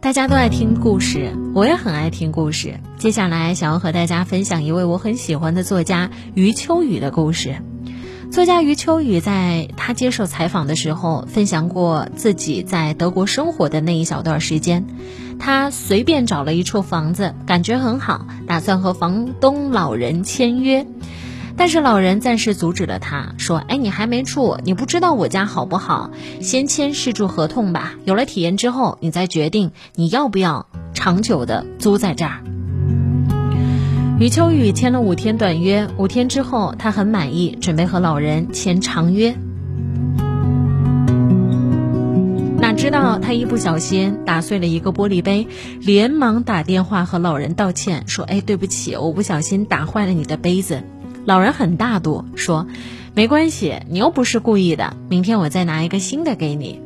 大家都爱听故事，我也很爱听故事。接下来想要和大家分享一位我很喜欢的作家余秋雨的故事。作家余秋雨在他接受采访的时候，分享过自己在德国生活的那一小段时间。他随便找了一处房子，感觉很好，打算和房东老人签约。但是老人暂时阻止了他，说：“哎，你还没住，你不知道我家好不好？先签试住合同吧。有了体验之后，你再决定你要不要长久的租在这儿。”余秋雨签了五天短约，五天之后他很满意，准备和老人签长约。哪知道他一不小心打碎了一个玻璃杯，连忙打电话和老人道歉，说：“哎，对不起，我不小心打坏了你的杯子。”老人很大度，说：“没关系，你又不是故意的。明天我再拿一个新的给你。”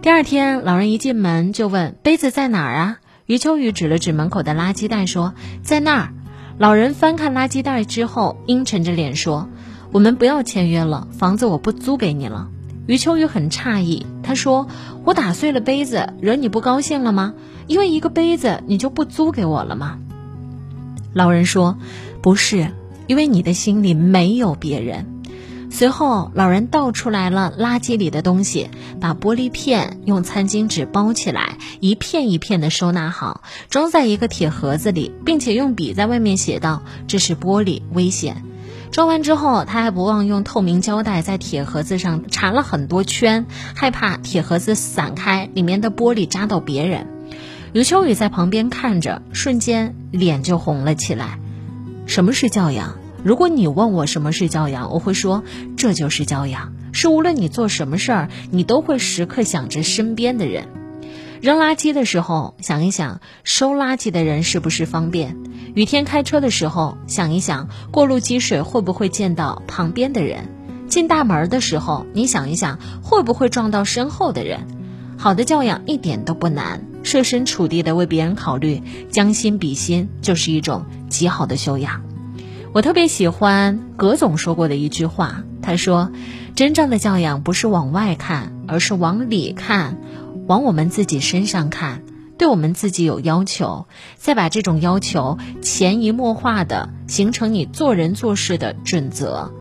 第二天，老人一进门就问：“杯子在哪儿啊？”余秋雨指了指门口的垃圾袋，说：“在那儿。”老人翻看垃圾袋之后，阴沉着脸说：“我们不要签约了，房子我不租给你了。”余秋雨很诧异，他说：“我打碎了杯子，惹你不高兴了吗？因为一个杯子，你就不租给我了吗？”老人说：“不是。”因为你的心里没有别人。随后，老人倒出来了垃圾里的东西，把玻璃片用餐巾纸包起来，一片一片的收纳好，装在一个铁盒子里，并且用笔在外面写道：“这是玻璃，危险。”装完之后，他还不忘用透明胶带在铁盒子上缠了很多圈，害怕铁盒子散开，里面的玻璃扎到别人。余秋雨在旁边看着，瞬间脸就红了起来。什么是教养？如果你问我什么是教养，我会说这就是教养，是无论你做什么事儿，你都会时刻想着身边的人。扔垃圾的时候，想一想收垃圾的人是不是方便；雨天开车的时候，想一想过路积水会不会溅到旁边的人；进大门的时候，你想一想会不会撞到身后的人。好的教养一点都不难，设身处地的为别人考虑，将心比心，就是一种极好的修养。我特别喜欢葛总说过的一句话，他说：“真正的教养不是往外看，而是往里看，往我们自己身上看，对我们自己有要求，再把这种要求潜移默化的形成你做人做事的准则。”